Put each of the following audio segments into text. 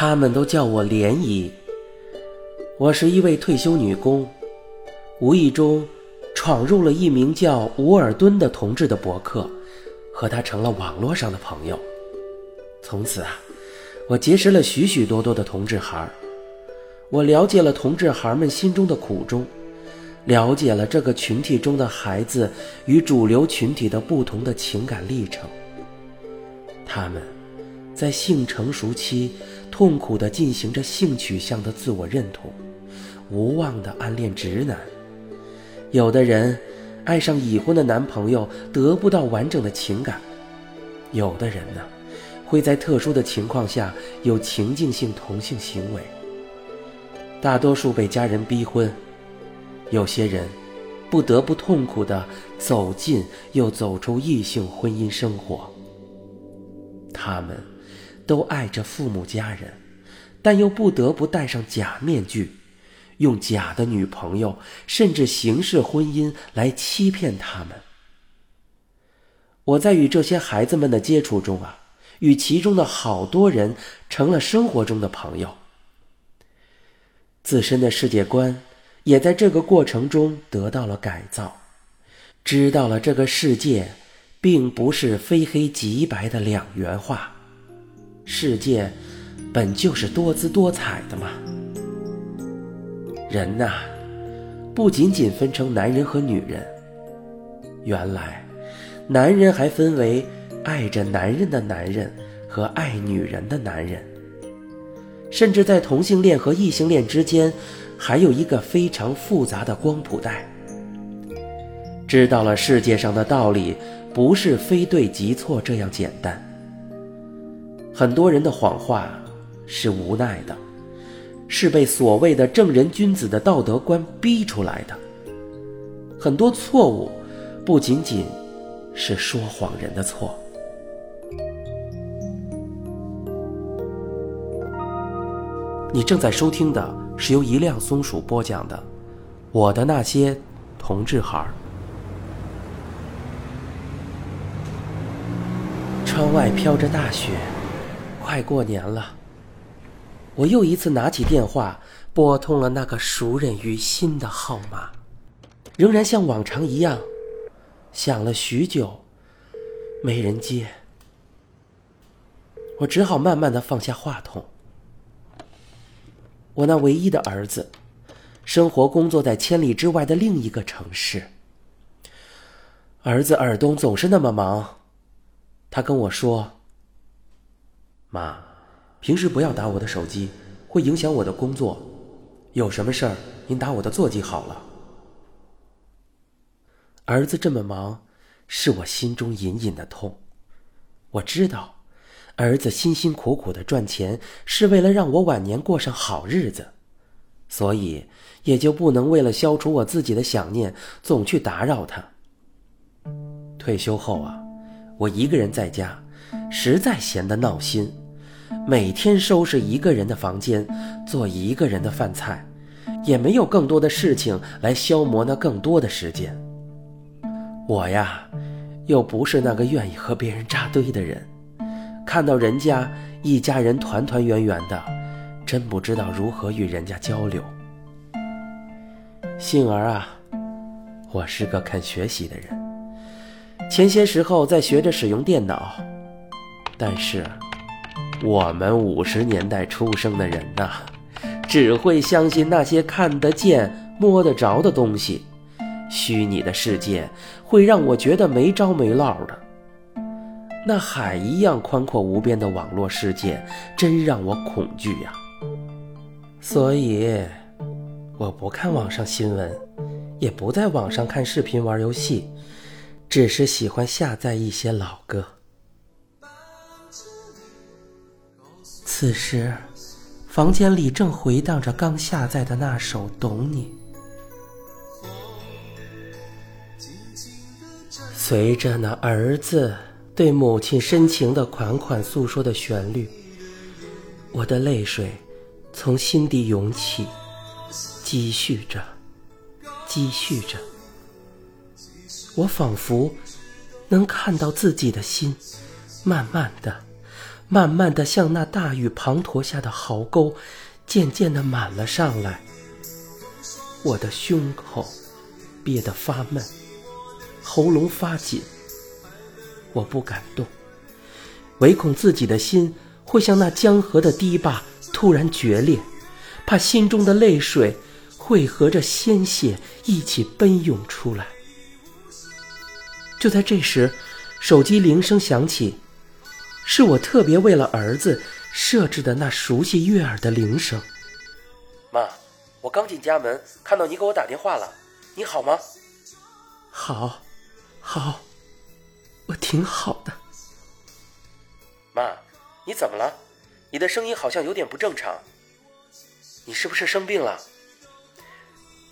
他们都叫我涟漪。我是一位退休女工，无意中闯入了一名叫吴尔敦的同志的博客，和他成了网络上的朋友。从此啊，我结识了许许多多的同志孩儿，我了解了同志孩儿们心中的苦衷，了解了这个群体中的孩子与主流群体的不同的情感历程。他们在性成熟期痛苦地进行着性取向的自我认同，无望地暗恋直男。有的人爱上已婚的男朋友，得不到完整的情感；有的人呢，会在特殊的情况下有情境性同性行为。大多数被家人逼婚，有些人不得不痛苦地走进又走出异性婚姻生活。他们都爱着父母家人，但又不得不戴上假面具，用假的女朋友甚至形式婚姻来欺骗他们。我在与这些孩子们的接触中啊，与其中的好多人成了生活中的朋友。自身的世界观也在这个过程中得到了改造，知道了这个世界。并不是非黑即白的两元化，世界本就是多姿多彩的嘛。人呐，不仅仅分成男人和女人，原来男人还分为爱着男人的男人和爱女人的男人，甚至在同性恋和异性恋之间，还有一个非常复杂的光谱带。知道了世界上的道理。不是非对即错这样简单。很多人的谎话是无奈的，是被所谓的正人君子的道德观逼出来的。很多错误不仅仅是说谎人的错。你正在收听的是由一辆松鼠播讲的《我的那些同志孩儿》。窗外飘着大雪，快过年了。我又一次拿起电话，拨通了那个熟人于心的号码，仍然像往常一样，响了许久，没人接。我只好慢慢的放下话筒。我那唯一的儿子，生活工作在千里之外的另一个城市。儿子尔东总是那么忙。他跟我说：“妈，平时不要打我的手机，会影响我的工作。有什么事儿，您打我的座机好了。”儿子这么忙，是我心中隐隐的痛。我知道，儿子辛辛苦苦的赚钱，是为了让我晚年过上好日子，所以也就不能为了消除我自己的想念，总去打扰他。退休后啊。我一个人在家，实在闲得闹心，每天收拾一个人的房间，做一个人的饭菜，也没有更多的事情来消磨那更多的时间。我呀，又不是那个愿意和别人扎堆的人，看到人家一家人团团圆圆的，真不知道如何与人家交流。幸而啊，我是个肯学习的人。前些时候在学着使用电脑，但是我们五十年代出生的人呐，只会相信那些看得见、摸得着的东西。虚拟的世界会让我觉得没着没落的。那海一样宽阔无边的网络世界，真让我恐惧呀。所以，我不看网上新闻，也不在网上看视频、玩游戏。只是喜欢下载一些老歌。此时，房间里正回荡着刚下载的那首《懂你》，随着那儿子对母亲深情的款款诉说的旋律，我的泪水从心底涌起，积蓄着，积蓄着。我仿佛能看到自己的心，慢慢的、慢慢的向那大雨滂沱下的壕沟，渐渐的满了上来。我的胸口憋得发闷，喉咙发紧。我不敢动，唯恐自己的心会像那江河的堤坝突然决裂，怕心中的泪水会和着鲜血一起奔涌出来。就在这时，手机铃声响起，是我特别为了儿子设置的那熟悉悦耳的铃声。妈，我刚进家门，看到你给我打电话了，你好吗？好，好。我挺好的，妈，你怎么了？你的声音好像有点不正常，你是不是生病了？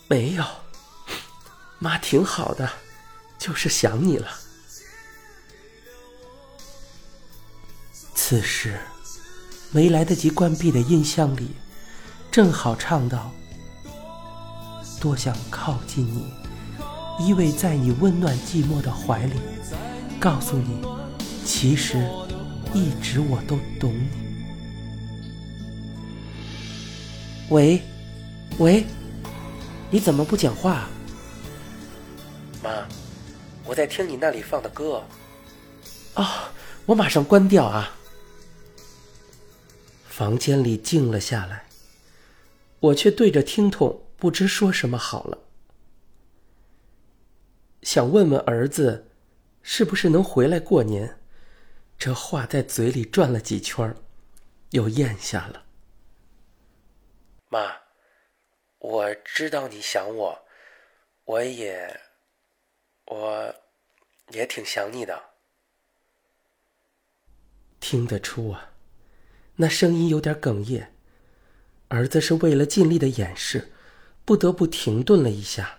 没有，妈挺好的，就是想你了。此时，没来得及关闭的音箱里，正好唱到：“多想靠近你，依偎在你温暖寂寞的怀里。”告诉你，其实一直我都懂你。喂，喂，你怎么不讲话？妈，我在听你那里放的歌。啊，我马上关掉啊。房间里静了下来，我却对着听筒不知说什么好了。想问问儿子。是不是能回来过年？这话在嘴里转了几圈，又咽下了。妈，我知道你想我，我也，我也挺想你的。听得出啊，那声音有点哽咽。儿子是为了尽力的掩饰，不得不停顿了一下。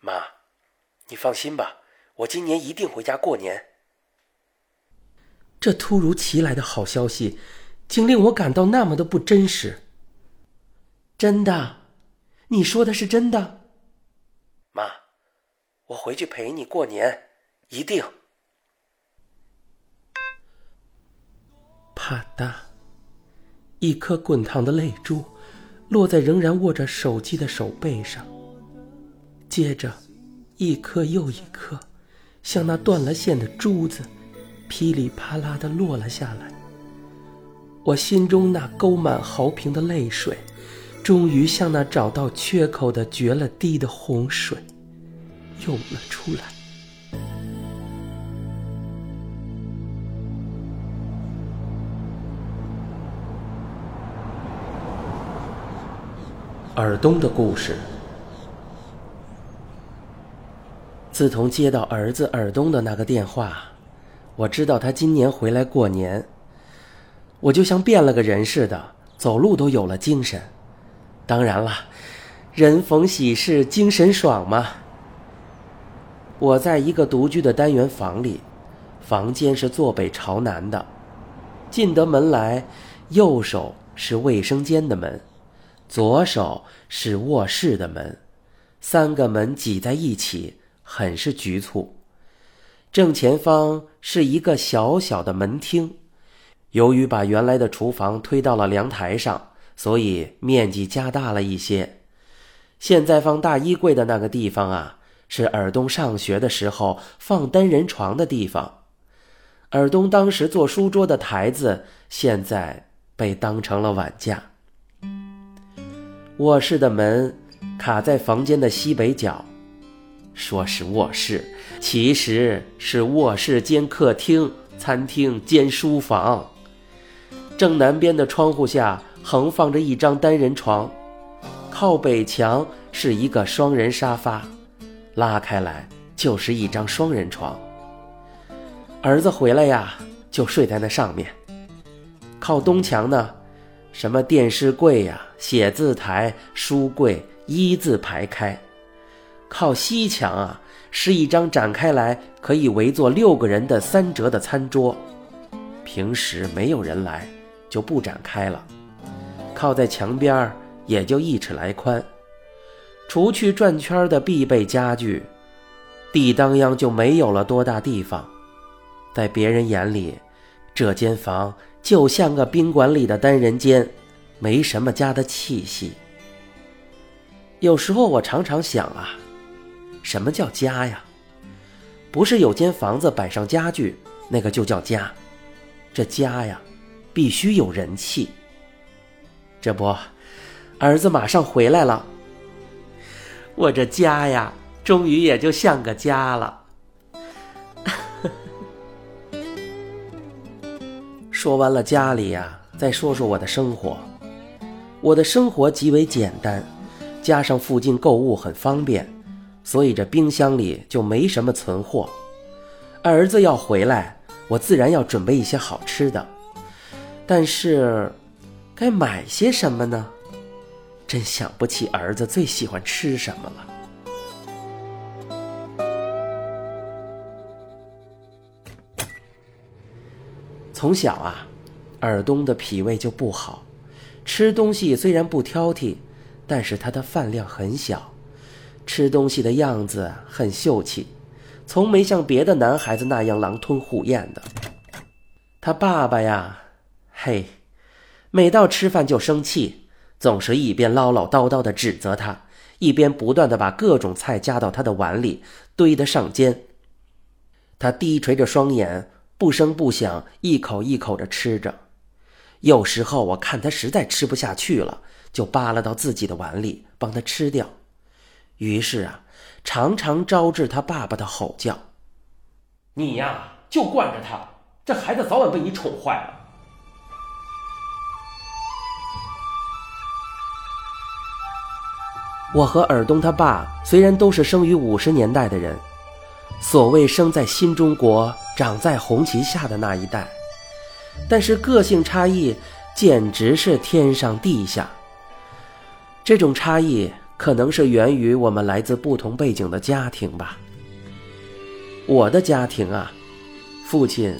妈，你放心吧。我今年一定回家过年。这突如其来的好消息，竟令我感到那么的不真实。真的，你说的是真的？妈，我回去陪你过年，一定。啪嗒，一颗滚烫的泪珠落在仍然握着手机的手背上，接着，一颗又一颗。像那断了线的珠子，噼里啪啦的落了下来。我心中那沟满壕平的泪水，终于像那找到缺口的决了堤的洪水，涌了出来。尔东的故事。自从接到儿子尔东的那个电话，我知道他今年回来过年，我就像变了个人似的，走路都有了精神。当然了，人逢喜事精神爽嘛。我在一个独居的单元房里，房间是坐北朝南的，进得门来，右手是卫生间的门，左手是卧室的门，三个门挤在一起。很是局促。正前方是一个小小的门厅，由于把原来的厨房推到了阳台上，所以面积加大了一些。现在放大衣柜的那个地方啊，是尔东上学的时候放单人床的地方。尔东当时做书桌的台子，现在被当成了碗架。卧室的门卡在房间的西北角。说是卧室，其实是卧室兼客厅、餐厅兼书房。正南边的窗户下横放着一张单人床，靠北墙是一个双人沙发，拉开来就是一张双人床。儿子回来呀，就睡在那上面。靠东墙呢，什么电视柜呀、写字台、书柜一字排开。靠西墙啊，是一张展开来可以围坐六个人的三折的餐桌，平时没有人来，就不展开了。靠在墙边也就一尺来宽，除去转圈的必备家具，地当央就没有了多大地方。在别人眼里，这间房就像个宾馆里的单人间，没什么家的气息。有时候我常常想啊，什么叫家呀？不是有间房子摆上家具，那个就叫家。这家呀，必须有人气。这不，儿子马上回来了，我这家呀，终于也就像个家了。说完了家里呀，再说说我的生活。我的生活极为简单，加上附近购物很方便，所以这冰箱里就没什么存货。儿子要回来，我自然要准备一些好吃的。但是，该买些什么呢？真想不起儿子最喜欢吃什么了。从小啊，尔东的脾胃就不好，吃东西虽然不挑剔，但是他的饭量很小，吃东西的样子很秀气，从没像别的男孩子那样狼吞虎咽的。他爸爸呀，嘿，每到吃饭就生气，总是一边唠唠叨叨的指责他，一边不断的把各种菜夹到他的碗里，堆得上肩。他低垂着双眼。不声不响，一口一口的吃着。有时候我看他实在吃不下去了，就扒拉到自己的碗里帮他吃掉。于是啊，常常招致他爸爸的吼叫：“你呀，就惯着他，这孩子早晚被你宠坏了。”我和尔东他爸虽然都是生于五十年代的人。所谓生在新中国，长在红旗下的那一代，但是个性差异简直是天上地下。这种差异可能是源于我们来自不同背景的家庭吧。我的家庭啊，父亲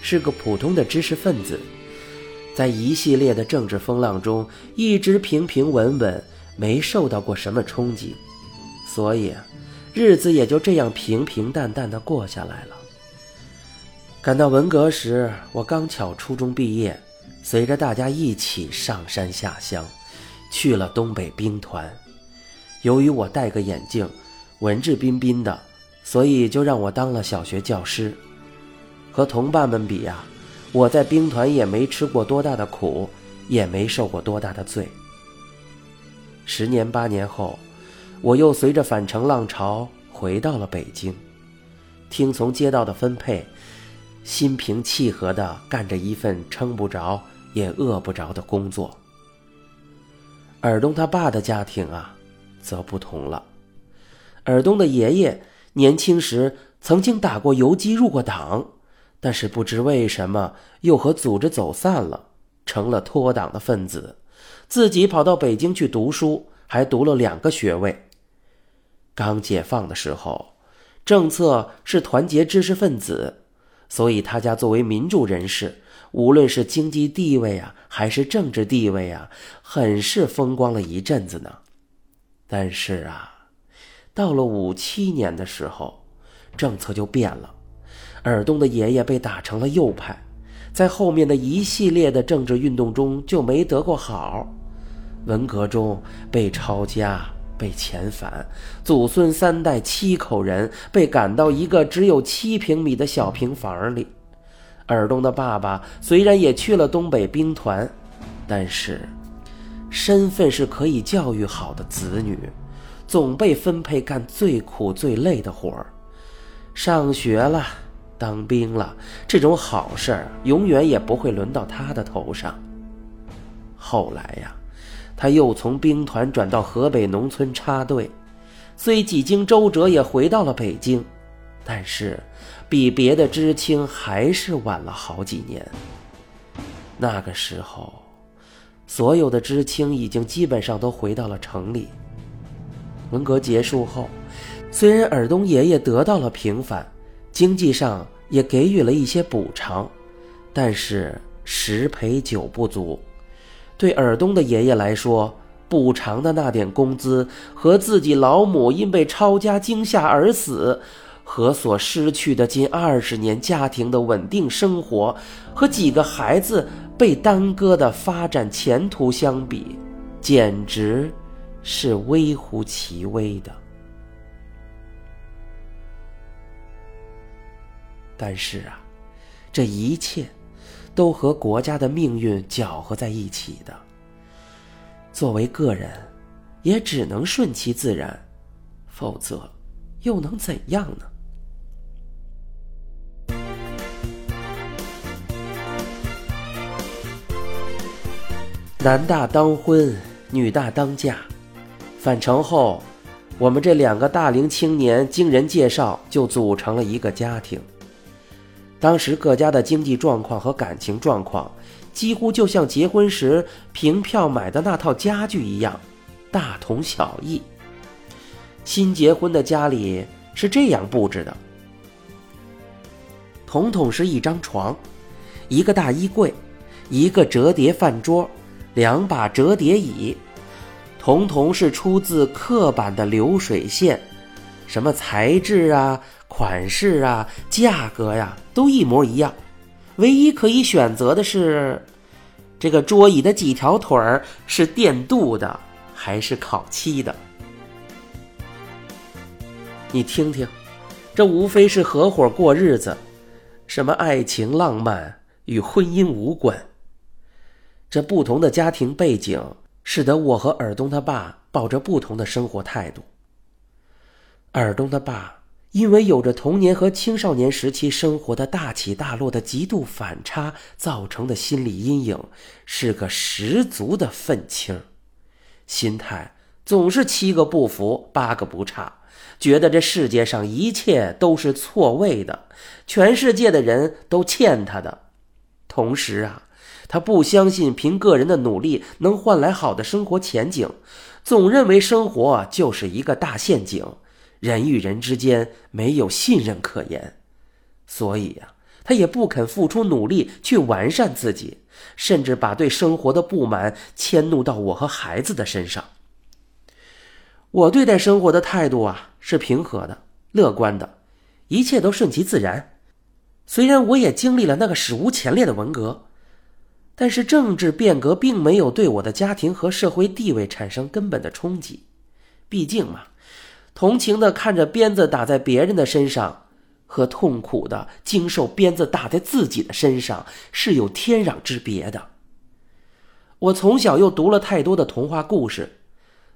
是个普通的知识分子，在一系列的政治风浪中一直平平稳稳，没受到过什么冲击，所以。日子也就这样平平淡淡的过下来了。赶到文革时，我刚巧初中毕业，随着大家一起上山下乡，去了东北兵团。由于我戴个眼镜，文质彬彬的，所以就让我当了小学教师。和同伴们比呀，我在兵团也没吃过多大的苦，也没受过多大的罪。十年八年后。我又随着返程浪潮回到了北京，听从街道的分配，心平气和地干着一份撑不着也饿不着的工作。尔东他爸的家庭啊，则不同了。尔东的爷爷年轻时曾经打过游击，入过党，但是不知为什么又和组织走散了，成了脱党的分子，自己跑到北京去读书，还读了两个学位。刚解放的时候，政策是团结知识分子，所以他家作为民主人士，无论是经济地位啊，还是政治地位啊，很是风光了一阵子呢。但是啊，到了五七年的时候，政策就变了，尔东的爷爷被打成了右派，在后面的一系列的政治运动中就没得过好，文革中被抄家。被遣返，祖孙三代七口人被赶到一个只有七平米的小平房里。尔东的爸爸虽然也去了东北兵团，但是身份是可以教育好的子女，总被分配干最苦最累的活儿。上学了，当兵了，这种好事儿永远也不会轮到他的头上。后来呀。他又从兵团转到河北农村插队，虽几经周折也回到了北京，但是比别的知青还是晚了好几年。那个时候，所有的知青已经基本上都回到了城里。文革结束后，虽然尔东爷爷得到了平反，经济上也给予了一些补偿，但是十赔九不足。对尔东的爷爷来说，补偿的那点工资和自己老母因被抄家惊吓而死，和所失去的近二十年家庭的稳定生活和几个孩子被耽搁的发展前途相比，简直是微乎其微的。但是啊，这一切都和国家的命运搅和在一起的。作为个人，也只能顺其自然，否则又能怎样呢？男大当婚，女大当嫁。返程后，我们这两个大龄青年经人介绍，就组成了一个家庭。当时各家的经济状况和感情状况，几乎就像结婚时凭票买的那套家具一样，大同小异。新结婚的家里是这样布置的：统统是一张床，一个大衣柜，一个折叠饭桌，两把折叠椅，统统是出自刻板的流水线，什么材质啊？款式啊，价格呀，都一模一样，唯一可以选择的是，这个桌椅的几条腿儿是电镀的还是烤漆的？你听听，这无非是合伙过日子，什么爱情浪漫与婚姻无关。这不同的家庭背景，使得我和尔东他爸抱着不同的生活态度。尔东他爸。因为有着童年和青少年时期生活的大起大落的极度反差造成的心理阴影，是个十足的愤青，心态总是七个不服八个不差，觉得这世界上一切都是错位的，全世界的人都欠他的。同时啊，他不相信凭个人的努力能换来好的生活前景，总认为生活就是一个大陷阱。人与人之间没有信任可言，所以呀，他也不肯付出努力去完善自己，甚至把对生活的不满迁怒到我和孩子的身上。我对待生活的态度啊，是平和的、乐观的，一切都顺其自然。虽然我也经历了那个史无前例的文革，但是政治变革并没有对我的家庭和社会地位产生根本的冲击，毕竟嘛。同情的看着鞭子打在别人的身上，和痛苦的经受鞭子打在自己的身上是有天壤之别的。我从小又读了太多的童话故事，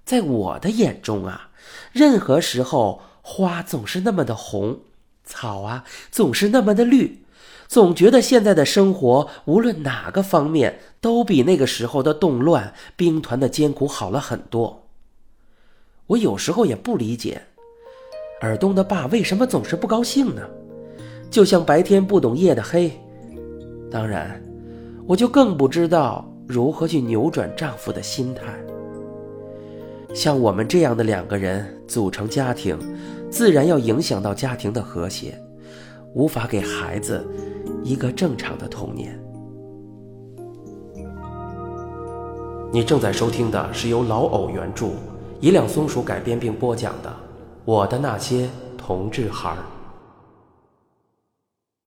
在我的眼中啊，任何时候花总是那么的红，草啊总是那么的绿，总觉得现在的生活无论哪个方面都比那个时候的动乱、兵团的艰苦好了很多。我有时候也不理解，尔东的爸为什么总是不高兴呢？就像白天不懂夜的黑。当然，我就更不知道如何去扭转丈夫的心态。像我们这样的两个人组成家庭，自然要影响到家庭的和谐，无法给孩子一个正常的童年。你正在收听的是由老偶原著。以两松鼠改编并播讲的《我的那些同志孩儿》。